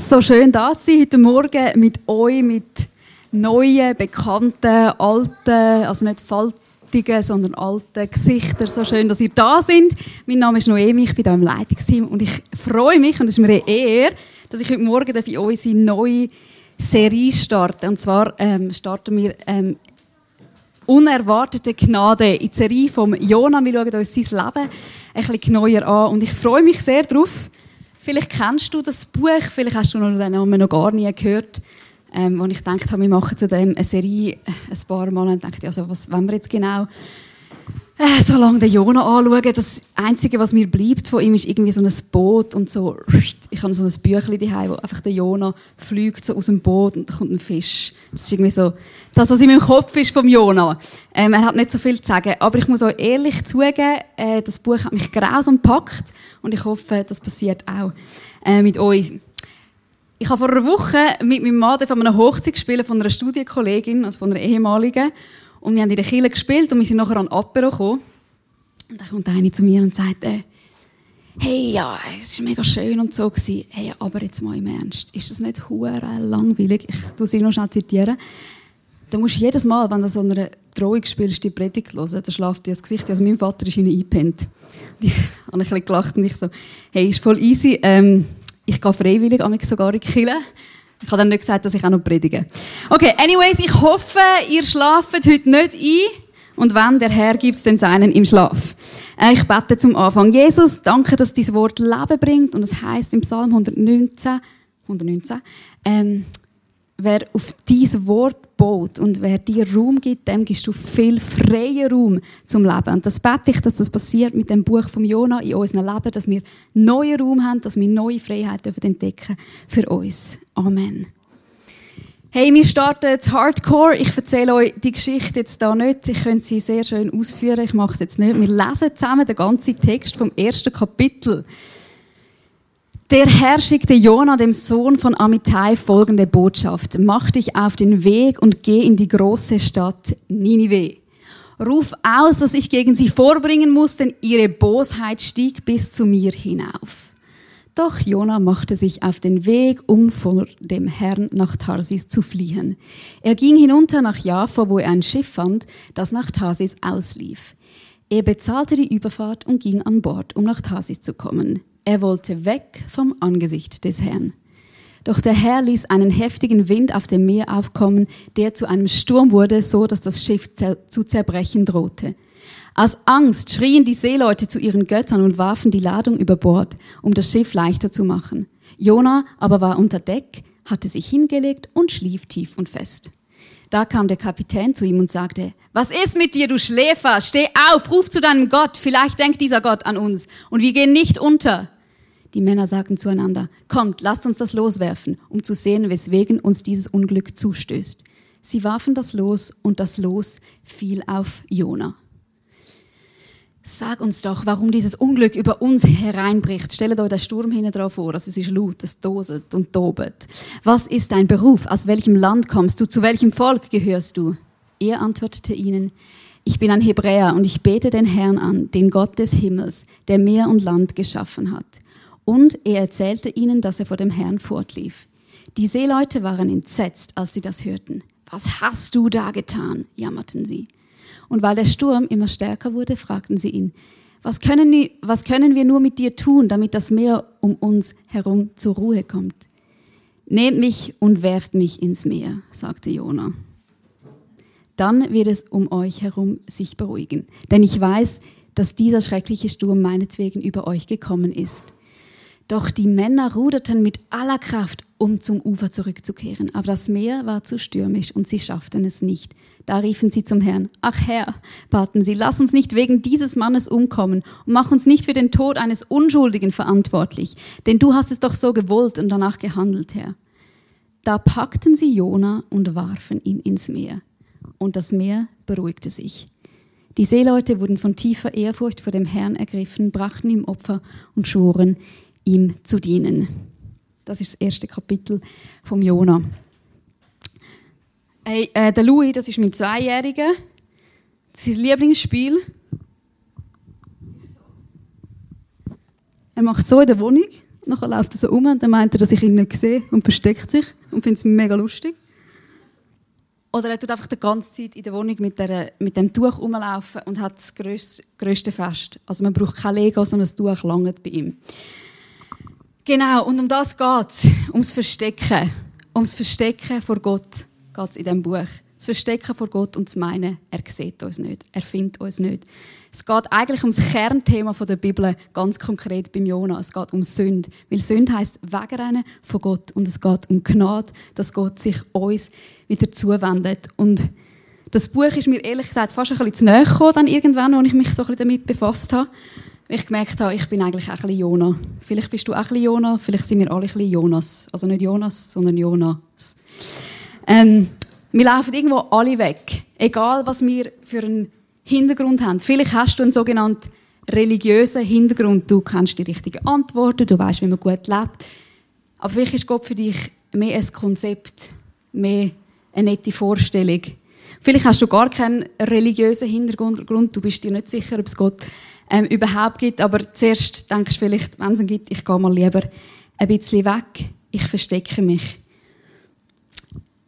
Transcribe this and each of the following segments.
So schön da zu sein heute Morgen mit euch, mit neuen, bekannten, alten, also nicht faltigen, sondern alten Gesichtern. So schön, dass ihr da sind. Mein Name ist Noemi, ich bin hier im Leitungsteam und ich freue mich, und es ist mir eine Ehre, dass ich heute Morgen für unsere neue Serie starte. Und zwar ähm, starten wir ähm, unerwartete Gnade in die Serie von Jona. Wir schauen uns sein Leben ein bisschen neuer an und ich freue mich sehr darauf, Vielleicht kennst du das Buch, vielleicht hast du den Namen noch gar nie gehört. Ähm, wo ich habe, wir machen zu dem eine Serie äh, ein paar Mal und dachte, also was wollen wir jetzt genau? Äh, so lange den Jona anschauen, das Einzige, was mir bleibt von ihm, ist irgendwie so ein Boot und so, ich habe so ein Büchlein daheim, wo einfach der Jona fliegt so aus dem Boot und da kommt ein Fisch. Das ist irgendwie so, das, was in meinem Kopf ist vom Jona. Ähm, er hat nicht so viel zu sagen, aber ich muss euch ehrlich zugeben, äh, das Buch hat mich grausam gepackt und ich hoffe, das passiert auch äh, mit euch. Ich habe vor einer Woche mit meinem Mann von einer Hochzeit gespielt von einer Studienkollegin, also von einer ehemaligen. Und wir haben in der Kirche gespielt und wir sind nachher an Apero gekommen. Und dann kommt eine zu mir und sagt, äh, hey, ja, es war mega schön und so gewesen. Hey, aber jetzt mal im Ernst, ist das nicht hure langweilig? Ich tu sie noch schnell zitieren. Da musst du jedes Mal, wenn du so eine Drohung spielst, die Predigt hören, dann schlaft dir das Gesicht. Also mein Vater ist ihnen eingepennt. Und ich habe ein gelacht und ich so, hey, ist voll easy. Ähm, ich gehe freiwillig, sogar in die Kirche. Ich habe dann nicht gesagt, dass ich auch noch predige. Okay, anyways, ich hoffe, ihr schlaft heute nicht ein. Und wenn, der Herr gibt den Seinen im Schlaf. Äh, ich bete zum Anfang. Jesus, danke, dass dein Wort Leben bringt. Und es heißt im Psalm 119, 119, ähm, wer auf dieses Wort baut und wer dir Raum gibt, dem gibst du viel freien Raum zum Leben. Und das bete ich, dass das passiert mit dem Buch von Jona in unserem Leben, dass wir neuen Raum haben, dass wir neue Freiheit entdecken für uns. Amen. Hey, wir starten Hardcore. Ich erzähle euch die Geschichte jetzt da nicht. Ich könnte sie sehr schön ausführen. Ich mache es jetzt nicht. Wir lesen zusammen den ganzen Text vom ersten Kapitel. Der Herr schickte Jona, dem Sohn von Amittai, folgende Botschaft. Mach dich auf den Weg und geh in die große Stadt Ninive. Ruf aus, was ich gegen sie vorbringen muss, denn ihre Bosheit stieg bis zu mir hinauf. Doch Jona machte sich auf den Weg, um vor dem Herrn nach Tarsis zu fliehen. Er ging hinunter nach Jaffa, wo er ein Schiff fand, das nach Tarsis auslief. Er bezahlte die Überfahrt und ging an Bord, um nach Tarsis zu kommen. Er wollte weg vom Angesicht des Herrn. Doch der Herr ließ einen heftigen Wind auf dem Meer aufkommen, der zu einem Sturm wurde, so dass das Schiff zu zerbrechen drohte. Aus Angst schrien die Seeleute zu ihren Göttern und warfen die Ladung über Bord, um das Schiff leichter zu machen. Jona aber war unter Deck, hatte sich hingelegt und schlief tief und fest. Da kam der Kapitän zu ihm und sagte, was ist mit dir, du Schläfer? Steh auf, ruf zu deinem Gott, vielleicht denkt dieser Gott an uns und wir gehen nicht unter. Die Männer sagten zueinander, kommt, lasst uns das loswerfen, um zu sehen, weswegen uns dieses Unglück zustößt. Sie warfen das Los und das Los fiel auf Jona. Sag uns doch, warum dieses Unglück über uns hereinbricht. Stellt euch den Sturm hinten drauf vor. Also es ist laut, es doset und tobet. Was ist dein Beruf? Aus welchem Land kommst du? Zu welchem Volk gehörst du? Er antwortete ihnen, ich bin ein Hebräer und ich bete den Herrn an, den Gott des Himmels, der Meer und Land geschaffen hat. Und er erzählte ihnen, dass er vor dem Herrn fortlief. Die Seeleute waren entsetzt, als sie das hörten. Was hast du da getan? jammerten sie. Und weil der Sturm immer stärker wurde, fragten sie ihn, was können, wir, was können wir nur mit dir tun, damit das Meer um uns herum zur Ruhe kommt? Nehmt mich und werft mich ins Meer, sagte Jona. Dann wird es um euch herum sich beruhigen, denn ich weiß, dass dieser schreckliche Sturm meinetwegen über euch gekommen ist. Doch die Männer ruderten mit aller Kraft, um zum Ufer zurückzukehren. Aber das Meer war zu stürmisch und sie schafften es nicht. Da riefen sie zum Herrn. Ach Herr, baten sie, lass uns nicht wegen dieses Mannes umkommen und mach uns nicht für den Tod eines Unschuldigen verantwortlich. Denn du hast es doch so gewollt und danach gehandelt, Herr. Da packten sie Jona und warfen ihn ins Meer. Und das Meer beruhigte sich. Die Seeleute wurden von tiefer Ehrfurcht vor dem Herrn ergriffen, brachten ihm Opfer und schworen, ihm zu dienen. Das ist das erste Kapitel vom Jona. Hey, äh, der Louis, das ist mein Zweijähriger. Sein Lieblingsspiel. Er macht so in der Wohnung nachher läuft er so um und dann meint er, dass ich ihn nicht sehe und versteckt sich und findet es mega lustig. Oder er tut einfach die ganze Zeit in der Wohnung mit, der, mit dem Tuch rumlaufen und hat das grösste, grösste Fest. Also man braucht kein Lego, sondern das Tuch langt bei ihm. Genau, und um das geht es. Ums Verstecken. Ums Verstecken vor Gott geht es in diesem Buch. Das Verstecken vor Gott und zu meinen, er sieht uns nicht, er findet uns nicht. Es geht eigentlich um das Kernthema der Bibel, ganz konkret beim Jona. Es geht um Sünde. Weil Sünde heisst Wegrennen von Gott. Und es geht um Gnade, dass Gott sich uns wieder zuwendet. Und das Buch ist mir ehrlich gesagt fast ein bisschen zu nahe gekommen, dann irgendwann, als ich mich so ein bisschen damit befasst habe. Ich gemerkt habe, ich bin eigentlich auch ein bisschen Jona. Vielleicht bist du auch ein bisschen Jona, vielleicht sind wir alle ein bisschen Jonas. Also nicht Jonas, sondern Jonas. Ähm, wir laufen irgendwo alle weg. Egal, was wir für einen Hintergrund haben. Vielleicht hast du einen sogenannten religiösen Hintergrund. Du kennst die richtigen Antworten, du weißt, wie man gut lebt. Aber vielleicht ist Gott für dich mehr ein Konzept, mehr eine nette Vorstellung. Vielleicht hast du gar keinen religiösen Hintergrund, du bist dir nicht sicher, ob es Gott ähm, überhaupt gibt, aber zuerst denkst du vielleicht, wenn es ihn gibt, ich gehe mal lieber ein bisschen weg, ich verstecke mich.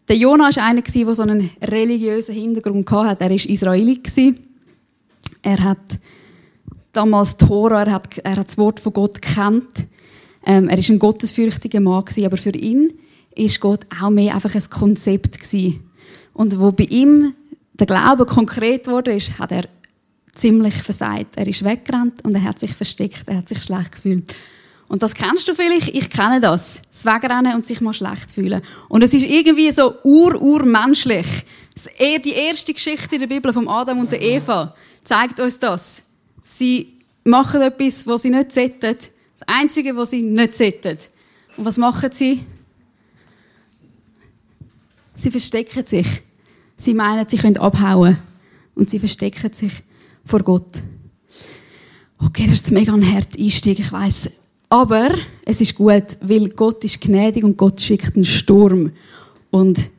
Der Jonah war einer, der so einen religiösen Hintergrund hatte. Er war Israelit. Er hat damals Tora, er hat, er hat das Wort von Gott gekannt. Ähm, er war ein gottesfürchtiger Mann, aber für ihn ist Gott auch mehr einfach ein Konzept. Und wo bei ihm der Glaube konkret wurde, hat er ziemlich versagt. Er ist weggerannt und er hat sich versteckt, er hat sich schlecht gefühlt. Und das kennst du vielleicht, ich kenne das. Das Wegrennen und sich mal schlecht fühlen. Und es ist irgendwie so ur-urmenschlich. Die erste Geschichte in der Bibel von Adam und Eva zeigt uns das. Sie machen etwas, was sie nicht sollten. Das Einzige, was sie nicht sollten. Und was machen sie? Sie verstecken sich. Sie meinen, sie können abhauen. Und sie verstecken sich vor Gott. Okay, das ist mega ein harter Einstieg. Ich weiss, aber es ist gut, weil Gott ist gnädig und Gott schickt einen Sturm. Und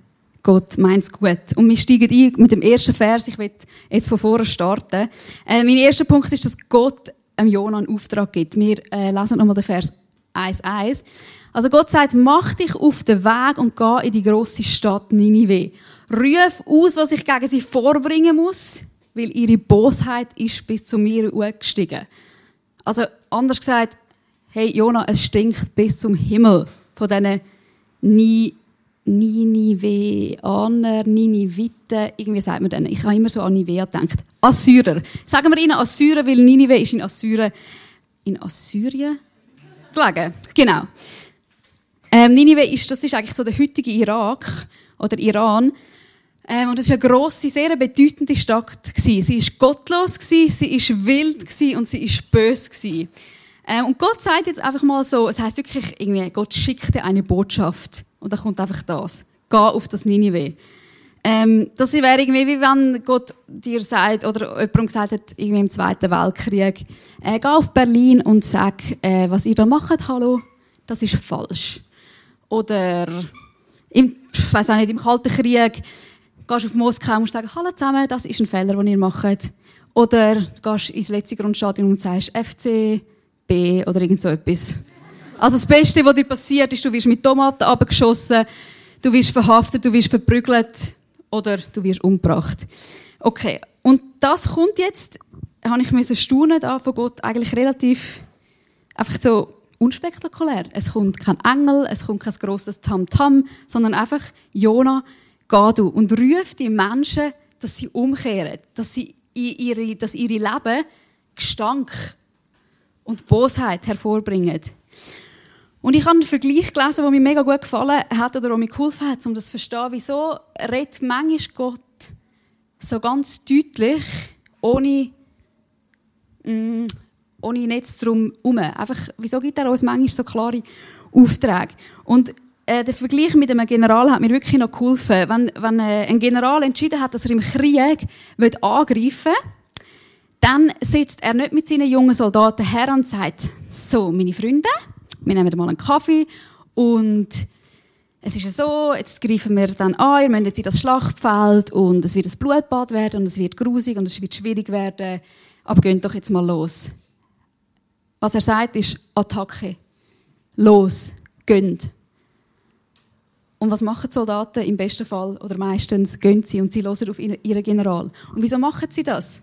Gott meint es gut. Und wir steigen ein mit dem ersten Vers. Ich will jetzt von vorne starten. Äh, mein erster Punkt ist, dass Gott einem Jona einen Auftrag gibt. Wir äh, lesen nochmal den Vers 1,1. Also Gott sagt, mach dich auf den Weg und geh in die grosse Stadt Ninive. Ruf aus, was ich gegen sie vorbringen muss, weil ihre Bosheit ist bis zu mir gestiegen. Also anders gesagt, hey Jona, es stinkt bis zum Himmel von diesen Ni Niniveaner, Niniviten, irgendwie sagt man denen. Ich habe immer so an Nivea gedacht. Assyrer. Sagen wir ihnen Assyrer, weil Ninive ist in Assyrien, in Assyrien gelegen. Genau. Ähm, Ninive ist, das ist eigentlich so der heutige Irak oder Iran. Ähm, und das ist eine grosse, sehr bedeutende Stadt gewesen. Sie ist gottlos gewesen, sie ist wild gewesen und sie ist böse. Ähm, und Gott sagt jetzt einfach mal so, es heißt wirklich irgendwie, Gott schickt dir eine Botschaft. Und da kommt einfach das. Geh auf das Ninive. Ähm, das wäre irgendwie, wie wenn Gott dir sagt, oder jemand gesagt hat, irgendwie im Zweiten Weltkrieg, äh, geh auf Berlin und sag, äh, was ihr da macht, hallo, das ist falsch. Oder, im, ich weiß auch nicht, im Kalten Krieg, gehst auf Moskau und sagst, hallo zusammen, das ist ein Fehler, den ihr macht. Oder gehst ins letzte Grundstadion und sagst, FC, B oder irgend so etwas. Also das Beste, was dir passiert, ist, du wirst mit Tomaten abgeschossen, du wirst verhaftet, du wirst verprügelt oder du wirst umgebracht. Okay, und das kommt jetzt, habe ich müssen staunen da von Gott eigentlich relativ einfach so unspektakulär. Es kommt kein Engel, es kommt kein grosses Tamtam, -Tam, sondern einfach Jona, geh du und ruf die Menschen, dass sie umkehren, dass sie ihre, dass ihre Leben Gestank und Bosheit hervorbringen. Und ich habe einen Vergleich gelesen, der mir mega gut gefallen hat oder der mir geholfen hat, um das zu verstehen, wieso redet manchmal Gott so ganz deutlich, ohne, mm, ohne Netz drum herum. Einfach, wieso gibt er uns manchmal so klare Aufträge? Und äh, der Vergleich mit einem General hat mir wirklich noch geholfen. Wenn, wenn äh, ein General entschieden hat, dass er im Krieg angreifen will, dann sitzt er nicht mit seinen jungen Soldaten her und sagt, so, meine Freunde, wir nehmen mal einen Kaffee und es ist so, jetzt greifen wir dann an, ihr müsst jetzt in das Schlachtfeld und es wird ein Blutbad werden und es wird grusig und es wird schwierig werden, aber geht doch jetzt mal los. Was er sagt, ist Attacke. los, gönnt. Und was machen die Soldaten im besten Fall oder meistens? Gehen sie und sie hören auf ihren General. Und wieso machen sie das?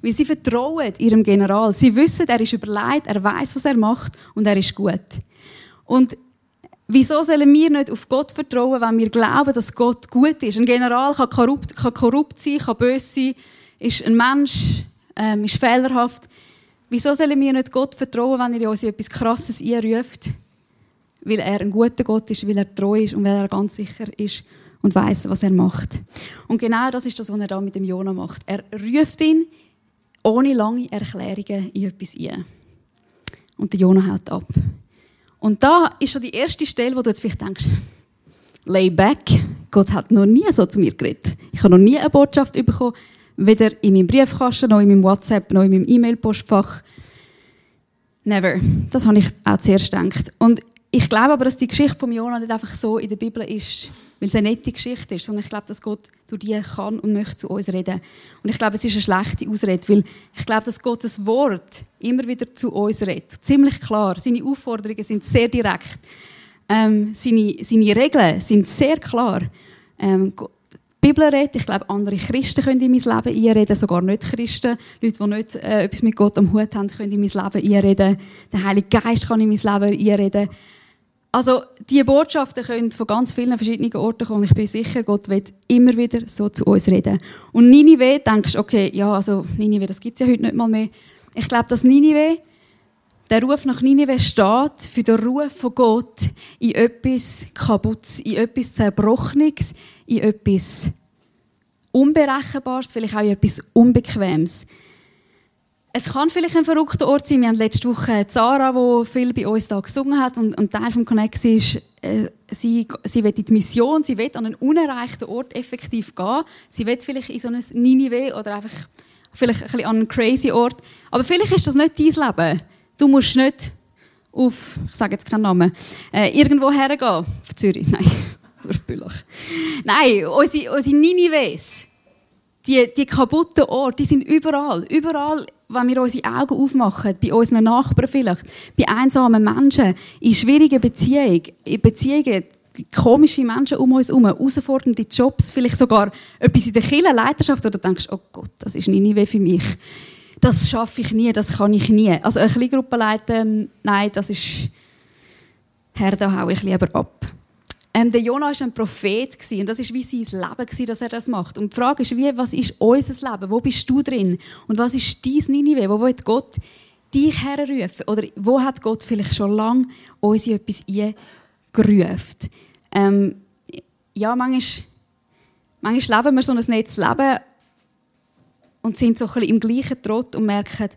Weil sie vertrauen ihrem General. Sie wissen, er ist überlegt, er weiß, was er macht und er ist gut. Und wieso sollen wir nicht auf Gott vertrauen, wenn wir glauben, dass Gott gut ist? Ein General kann korrupt, kann korrupt sein, kann böse sein, ist ein Mensch, ähm, ist fehlerhaft. Wieso sollen wir nicht Gott vertrauen, wenn er uns etwas Krasses einruft? Weil er ein guter Gott ist, weil er treu ist und weil er ganz sicher ist und weiß, was er macht. Und genau das ist das, was er da mit dem Jona macht. Er ruft ihn ohne lange Erklärungen in etwas ein. Und der Jona haut ab. Und da ist schon die erste Stelle, wo du jetzt vielleicht denkst, lay back, Gott hat noch nie so zu mir geredet. Ich habe noch nie eine Botschaft bekommen, weder in meinem Briefkasten, noch in meinem WhatsApp, noch in meinem E-Mail-Postfach. Never. Das habe ich auch zuerst gedacht. Und ich glaube aber, dass die Geschichte von Jona nicht einfach so in der Bibel ist, weil es eine nette Geschichte ist, sondern ich glaube, dass Gott durch die kann und möchte zu uns reden. Und ich glaube, es ist eine schlechte Ausrede, weil ich glaube, dass Gottes Wort immer wieder zu uns redet. Ziemlich klar. Seine Aufforderungen sind sehr direkt. Ähm, seine, seine Regeln sind sehr klar. Ähm, die Bibel redet, ich glaube, andere Christen können in mein Leben einreden, sogar nicht Christen. Leute, die nicht äh, etwas mit Gott am Hut haben, können in mein Leben einreden. Der Heilige Geist kann in mein Leben einreden. Also, die Botschaften können von ganz vielen verschiedenen Orten kommen. Ich bin sicher, Gott wird immer wieder so zu uns reden. Und Ninive, denkst du, okay, ja, also, Ninive, das gibt's ja heute nicht mal mehr. Ich glaube, dass Ninive, der Ruf nach Ninive steht für den Ruf von Gott in etwas Kaputtes, in etwas Zerbrochenes, in etwas Unberechenbares, vielleicht auch in etwas Unbequemes. Es kann vielleicht ein verrückter Ort sein. Wir haben letzte Woche Zara, die viel bei uns da gesungen hat und, und Teil vom Connect ist, äh, sie, sie will in die Mission, sie will an einen unerreichten Ort effektiv gehen. Sie will vielleicht in so ein Ninive oder einfach vielleicht ein bisschen an einen crazy Ort. Aber vielleicht ist das nicht dein Leben. Du musst nicht auf, ich sage jetzt keinen Namen, äh, irgendwo hergehen. Auf Zürich, nein, auf Bülach. Nein, unsere, unsere Ninives, die, die kaputten Orte, die sind überall. Überall wenn wir unsere Augen aufmachen, bei unseren Nachbarn vielleicht, bei einsamen Menschen, in schwierigen Beziehungen, in Beziehungen, komische Menschen um uns herum, herausfordernde Jobs, vielleicht sogar etwas in der Kirche, Leiterschaft, oder du denkst, oh Gott, das ist nie weh für mich. Das schaffe ich nie, das kann ich nie. Also eine Kleingruppe leiten, nein, das ist, Herr, da hau ich lieber ab. Ähm, der Jonah war ein Prophet und das ist wie sein Leben, dass er das macht. Und die Frage ist, wie, was ist unser Leben? Wo bist du drin? Und was ist dein Ninive? Wo wird Gott dich herrufen? Oder wo hat Gott vielleicht schon lange uns in etwas eingerufen? Ähm, ja, manchmal, manchmal leben wir so ein nettes Leben und sind so ein bisschen im gleichen Trott und merken,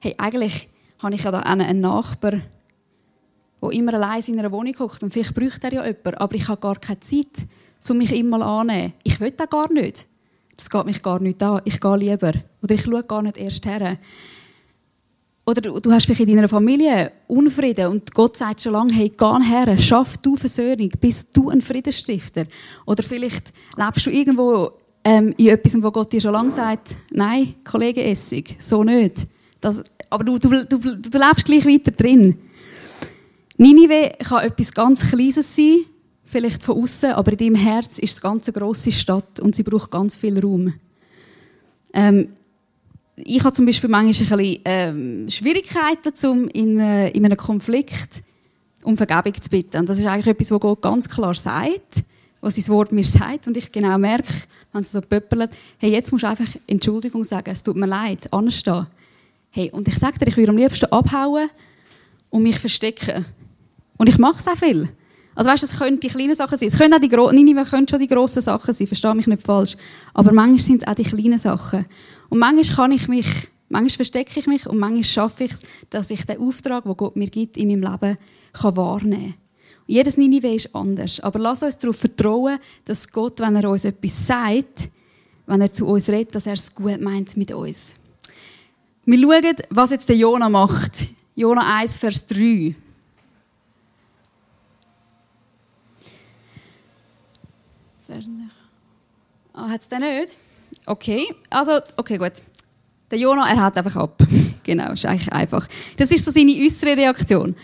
hey, eigentlich habe ich ja da einen Nachbar, der immer allein in einer Wohnung hockt und vielleicht bräuchte er ja jemanden, aber ich habe gar keine Zeit, um mich immer anzunehmen. Ich will das gar nicht. Das geht mich gar nicht an. Ich gehe lieber. Oder ich schaue gar nicht erst her. Oder du hast vielleicht in deiner Familie Unfrieden und Gott sagt schon lange, hey, geh her, schaff du Versöhnung, bist du ein Friedensstifter. Oder vielleicht lebst du irgendwo ähm, in etwas, wo Gott dir schon lange sagt, nein, Kollege Essig, so nicht. Das, aber du, du, du, du lebst gleich weiter drin. Ninive kann etwas ganz Kleines sein, vielleicht von außen, aber in deinem Herz ist es eine ganz grosse Stadt und sie braucht ganz viel Raum. Ähm, ich habe zum Beispiel manchmal ein bisschen, ähm, Schwierigkeiten, um in, äh, in einem Konflikt um Vergebung zu bitten. Und das ist eigentlich etwas, was Gott ganz klar sagt, was sein Wort mir sagt. Und ich genau merke, wenn es so pöppelt, hey, jetzt musst du einfach Entschuldigung sagen, es tut mir leid, anstehen. Hey, und ich sage dir, ich würde am liebsten abhauen und mich verstecken. Und ich mache es auch viel. Also weißt, es können die kleinen Sachen sein. Es können auch die Gro Ninive können schon die grossen Sachen sein. Verstehe mich nicht falsch. Aber manchmal sind es auch die kleinen Sachen. Und manchmal kann ich mich, manchmal verstecke ich mich und manchmal schaffe ich es, dass ich den Auftrag, den Gott mir gibt in meinem Leben, kann wahrnehmen kann. Jedes Ninive ist anders. Aber lass uns darauf vertrauen, dass Gott, wenn er uns etwas sagt, wenn er zu uns redet, dass er es gut meint mit uns. Wir schauen, was jetzt der Jona macht. Jona 1, Vers 3. Nicht. Ah, hat es den nicht? Okay, also, okay, gut. Der Jonah, er hat einfach ab. genau, ist eigentlich einfach. Das ist so seine äußere Reaktion.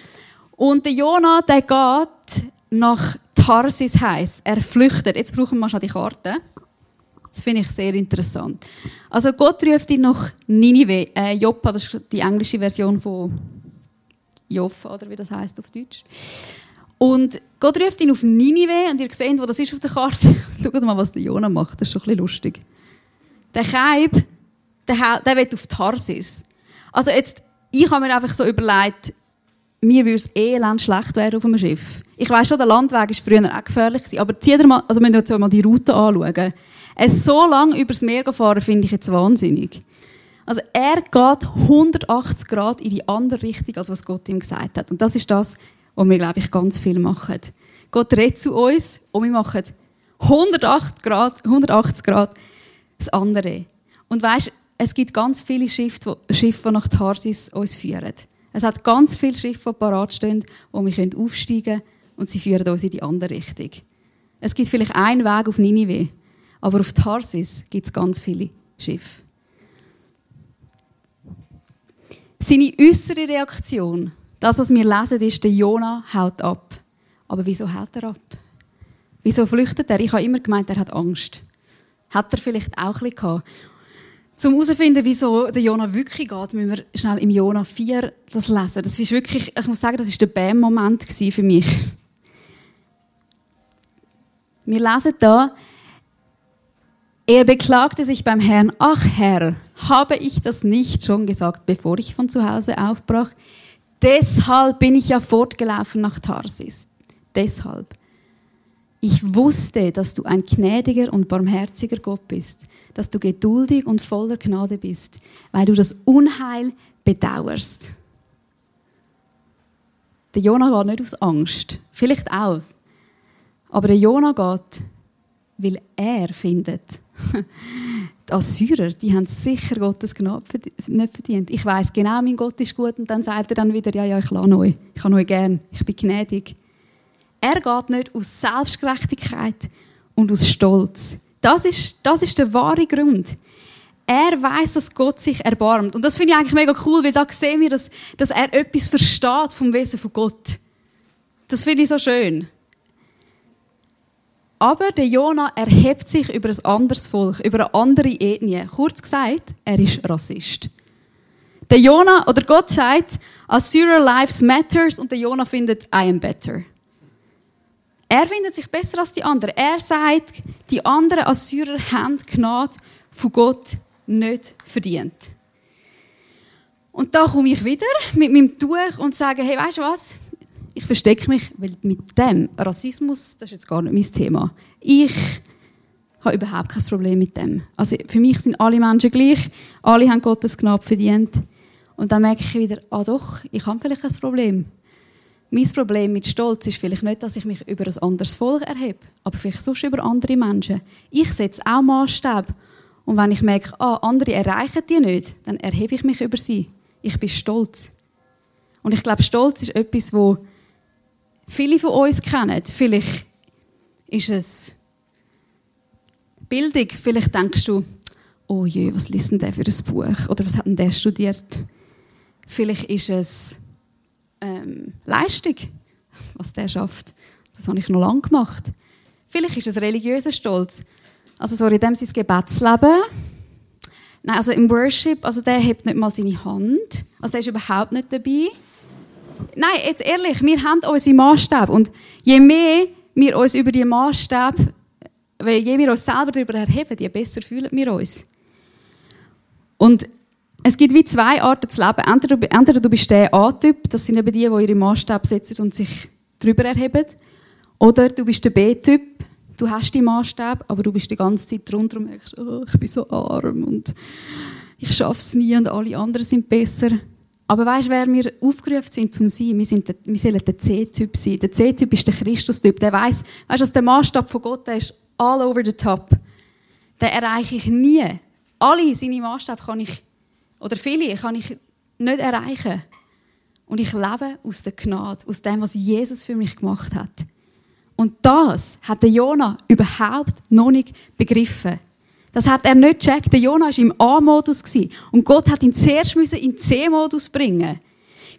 Und der Jona, der geht nach Tarsis heisst. Er flüchtet. Jetzt brauchen wir mal die Karte. Das finde ich sehr interessant. Also Gott ruft ihn nach Ninive. Äh, Joppa, das ist die englische Version von Joffa, oder wie das heißt auf Deutsch. Und Gott ruft ihn auf Ninive und ihr seht, wo das ist auf der Karte. Schaut mal, was der Jona macht. Das ist schon ein bisschen lustig. Der Kaib, der, der will auf Tarsis. Also jetzt, ich habe mir einfach so überlegt, mir würde es elend schlecht werden auf einem Schiff. Ich weiss schon, der Landweg war früher auch gefährlich, aber zieh dir mal, also wir uns mal die Route anschauen. Es so lange übers Meer fahren, finde ich jetzt wahnsinnig. Also er geht 180 Grad in die andere Richtung, als was Gott ihm gesagt hat. Und das ist das, was wir, glaube ich, ganz viel machen. Gott redet zu uns und wir machen 180 Grad, 180 Grad das andere. Und weißt, es gibt ganz viele Schiffe, die nach Tarsis uns führen. Es hat ganz viele Schiffe, die parat stehen, wo wir aufsteigen können und sie führen uns in die andere Richtung. Es gibt vielleicht einen Weg auf Ninive, aber auf Tarsis gibt es ganz viele Schiffe. Seine äußere Reaktion, das, was wir lesen, ist, der Jona haut ab. Aber wieso haut er ab? Wieso flüchtet er? Ich habe immer gemeint, er hat Angst. Hat er vielleicht auch ein bisschen gehabt. Zum herauszufinden, wieso der Jona wirklich geht, müssen wir schnell im Jona 4 das lesen. Das ist wirklich, ich muss sagen, das war der Bam-Moment für mich. Wir lesen da, er beklagte sich beim Herrn, ach Herr, habe ich das nicht schon gesagt, bevor ich von zu Hause aufbrach? Deshalb bin ich ja fortgelaufen nach Tarsis. Deshalb. Ich wusste, dass du ein gnädiger und barmherziger Gott bist, dass du geduldig und voller Gnade bist, weil du das Unheil bedauerst. Der Jonah geht nicht aus Angst, vielleicht auch, aber der Jonah geht, weil er findet, die Assyrer, die haben sicher Gottes Gnade nicht verdient. Ich weiß genau, mein Gott ist gut und dann sagt er dann wieder, ja, ja, ich lasse euch, ich habe euch gern, ich bin gnädig. Er geht nicht aus Selbstgerechtigkeit und aus Stolz. Das ist, das ist der wahre Grund. Er weiß, dass Gott sich erbarmt. Und das finde ich eigentlich mega cool, weil da sehen wir, dass, dass er etwas versteht vom Wesen von Gott. Das finde ich so schön. Aber der Jona erhebt sich über ein anderes Volk, über eine andere Ethnie. Kurz gesagt, er ist Rassist. Der Jona, oder Gott sagt, Assyria lives matters und der Jona findet, I am better. Er findet sich besser als die anderen. Er sagt, die anderen Assyrer haben Gnade von Gott nicht verdient. Und da komme ich wieder mit meinem Tuch und sage, hey, weißt du was? Ich verstecke mich, weil mit dem Rassismus, das ist jetzt gar nicht mein Thema. Ich habe überhaupt kein Problem mit dem. Also für mich sind alle Menschen gleich, alle haben Gottes Gnade verdient. Und dann merke ich wieder, ah doch, ich habe vielleicht ein Problem. Mein Problem mit Stolz ist vielleicht nicht, dass ich mich über ein anderes Volk erhebe, aber vielleicht sonst über andere Menschen. Ich setze auch Maßstäbe. Und wenn ich merke, ah, andere erreichen die nicht, dann erhebe ich mich über sie. Ich bin stolz. Und ich glaube, Stolz ist etwas, wo viele von uns kennen. Vielleicht ist es Bildung. Vielleicht denkst du, oh je, was liest denn der für ein Buch? Oder was hat denn der studiert? Vielleicht ist es ähm, Leistung, was der schafft. Das habe ich noch lange gemacht. Vielleicht ist es religiöser Stolz. Also so in dem sein Gebetsleben. Nein, also im Worship, also der hebt nicht mal seine Hand. Also der ist überhaupt nicht dabei. Nein, jetzt ehrlich, wir haben unsere Maßstäbe und je mehr wir uns über die Maßstäbe, je mehr wir uns selber darüber erheben, je besser fühlen wir uns. Und es gibt wie zwei Arten zu leben. Entweder du, bist der A-Typ, das sind eben die, die ihre Maßstäbe setzen und sich darüber erheben. Oder du bist der B-Typ, du hast die Maßstäbe, aber du bist die ganze Zeit drunter und merkst, oh, ich bin so arm und ich schaffe es nie und alle anderen sind besser. Aber weißt du, wer wir aufgerufen sind zum Sein? Wir, sind der, wir sollen der C-Typ sein. Der C-Typ ist der Christus-Typ. Der weiß, weißt du, der Maßstab von Gott der ist all over the top. Den erreiche ich nie. Alle seine Maßstäbe kann ich oder viele kann ich nicht erreichen. Und ich lebe aus der Gnade, aus dem, was Jesus für mich gemacht hat. Und das hat der Jona überhaupt noch nicht begriffen. Das hat er nicht gecheckt. Der Jona war im A-Modus und Gott hat ihn zuerst in den C-Modus bringen.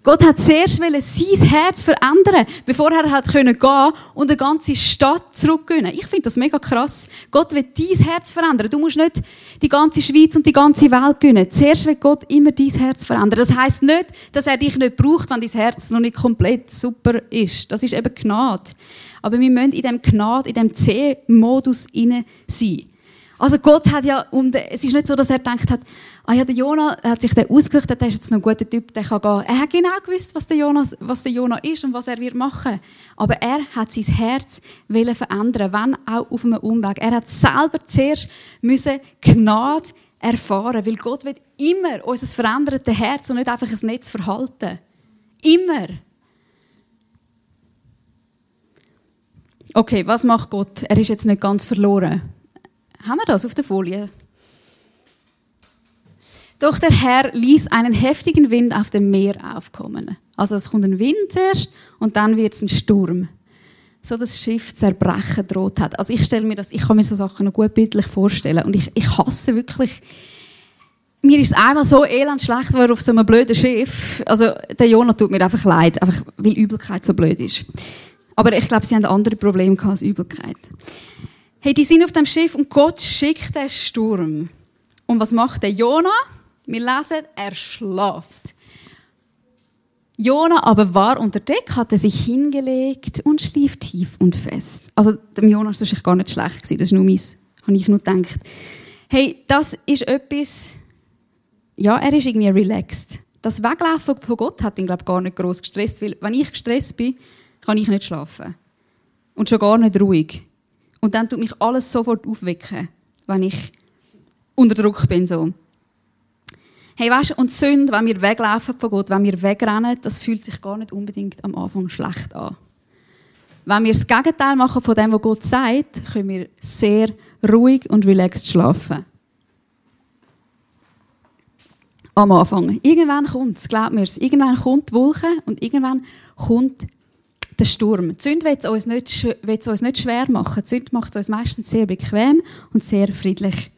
Gott hat zuerst sein Herz verändern, bevor er hat können gehen und eine ganze Stadt zurückgewinnen. Ich finde das mega krass. Gott will dein Herz verändern. Du musst nicht die ganze Schweiz und die ganze Welt gewinnen. Zuerst will Gott immer dein Herz verändern. Das heißt nicht, dass er dich nicht braucht, wenn dein Herz noch nicht komplett super ist. Das ist eben Gnade. Aber wir müssen in dem Gnade, in dem C-Modus sein. Also Gott hat ja, und es ist nicht so, dass er gedacht hat, ah ja, der Jonah hat sich der ausgesucht, der ist jetzt noch ein guter Typ, der kann gehen. Er hat genau gewusst, was der Jonah, was der Jonah ist und was er wird machen. Aber er hat sein Herz verändern, wenn auch auf einem Umweg. Er hat selber zuerst müssen Gnade erfahren, weil Gott will immer unser verändertes Herz und nicht einfach ein Netz verhalten. Immer. Okay, was macht Gott? Er ist jetzt nicht ganz verloren. Haben wir das auf der Folie? Doch der Herr ließ einen heftigen Wind auf dem Meer aufkommen. Also es kommt ein Wind zuerst und dann wird es ein Sturm. So dass das Schiff zerbrechen droht hat. Also ich stelle mir das, ich kann mir so Sachen noch gut bildlich vorstellen. Und ich, ich hasse wirklich, mir ist es einmal so elend schlecht war auf so einem blöden Schiff. Also der Jonah tut mir einfach leid, einfach weil Übelkeit so blöd ist. Aber ich glaube, sie haben andere Probleme als Übelkeit. Hey, die sind auf dem Schiff und Gott schickt den Sturm. Und was macht der Jona? Wir lesen, er schlaft. Jona aber war unter Deck, hatte sich hingelegt und schlief tief und fest. Also dem Jonas war gar nicht schlecht gewesen. Das ist nur meins, habe ich nur gedacht. Hey, das ist etwas. Ja, er ist irgendwie relaxed. Das Weglaufen von Gott hat ihn glaube gar nicht groß gestresst, weil wenn ich gestresst bin, kann ich nicht schlafen und schon gar nicht ruhig. Und dann tut mich alles sofort aufwecken, wenn ich unter Druck bin. So. Hey, weißt du, und Sünde, wenn wir weglaufen von Gott, wenn wir wegrennen, das fühlt sich gar nicht unbedingt am Anfang schlecht an. Wenn wir das Gegenteil machen von dem, was Gott sagt, können wir sehr ruhig und relaxed schlafen. Am Anfang. Irgendwann kommt es, glaub mir Irgendwann kommt die Wolke und irgendwann kommt der Sturm. Die Sünde will es uns nicht, schwer machen. Die Sünde macht es uns meistens sehr bequem und sehr friedlich.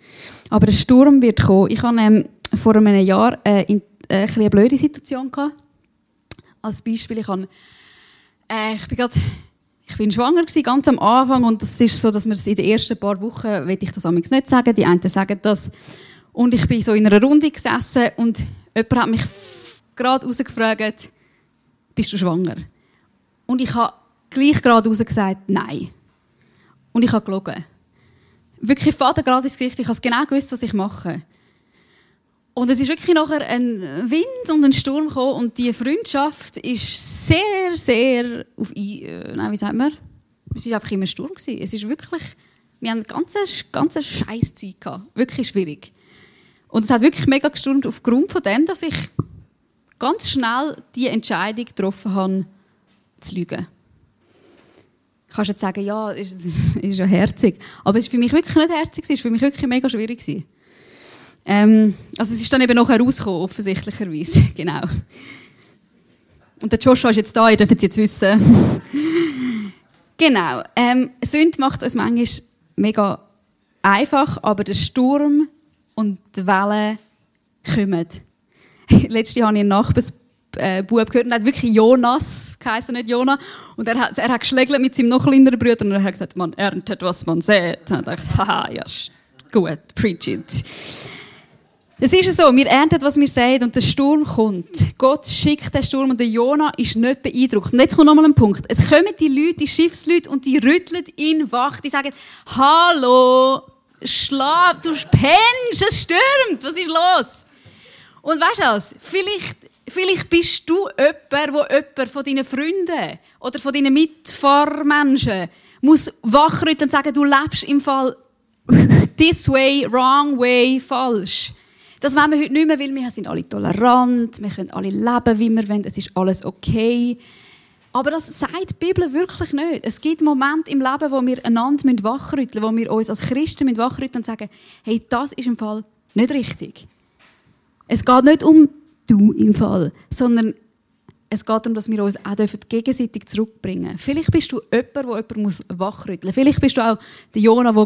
Aber der Sturm wird kommen. Ich hatte ähm, vor einem Jahr äh, in, äh, ein eine blöde Situation. Gehabt. Als Beispiel, ich, habe, äh, ich bin grad, ich bin schwanger gewesen, ganz am Anfang und es ist so, dass man in den ersten paar Wochen, will ich das amigs nicht sagen, die einen sagen das. Und ich bin so in einer Runde gesessen und jemand hat mich gerade rausgefragt, bist du schwanger? Und ich habe gleich geradeaus gesagt, nein. Und ich habe gelogen. Wirklich Vater gerade ins Gesicht. Ich habe genau gewusst, was ich mache. Und es ist wirklich nachher ein Wind und ein Sturm gekommen und die Freundschaft ist sehr, sehr auf, äh, nein, wie sagt man? Es ist einfach immer ein Sturm gewesen. Es ist wirklich, wir haben eine ganze, ganze Scheißzeit gehabt. Wirklich schwierig. Und es hat wirklich mega gestürmt aufgrund von dem, dass ich ganz schnell die Entscheidung getroffen habe, zu lügen. Du kannst jetzt sagen, ja, ist, ist ja herzig. Aber es ist für mich wirklich nicht herzig, es war für mich wirklich mega schwierig. Ähm, also es ist dann eben noch herausgekommen, offensichtlicherweise. genau. Und der Joshua ist jetzt da, ihr dürft es jetzt wissen. genau. Ähm, Sünde macht uns manchmal mega einfach, aber der Sturm und die Wellen kommen. Letztes Jahr habe ich einen Nachbars äh, Bub gehört und er hat wirklich Jonas geheißen, nicht Jonah. Und er hat, er hat geschlägelt mit seinem noch kleineren Bruder und er hat gesagt, man erntet, was man sieht. Und ich dachte, haha, ja, gut, preach it. Es ist so, wir ernten, was wir sehen und der Sturm kommt. Gott schickt den Sturm und der Jonah ist nicht beeindruckt. Und jetzt kommt nochmal ein Punkt. Es kommen die Leute, die Schiffsleute und die rütteln ihn wach. Die sagen, hallo, schlaf, du pennst, es stürmt, was ist los? Und weißt du was? Vielleicht Vielleicht bist du jemand, wo jemand von deinen Freunden oder von deinen Mitfahrmenschen muss wachrütteln und sagen, du lebst im Fall this way, wrong way, falsch. Das wollen wir heute nicht mehr, weil wir sind alle tolerant, wir können alle leben, wie wir wollen, es ist alles okay. Aber das sagt die Bibel wirklich nicht. Es gibt Momente im Leben, wo wir einander wachrütteln müssen, wo wir uns als Christen wachrütteln und sagen, hey, das ist im Fall nicht richtig. Es geht nicht um du im Fall, sondern es geht darum, dass wir uns auch gegenseitig zurückbringen dürfen. Vielleicht bist du jemand, der jemand wachrütteln muss. Vielleicht bist du auch der Jonah, der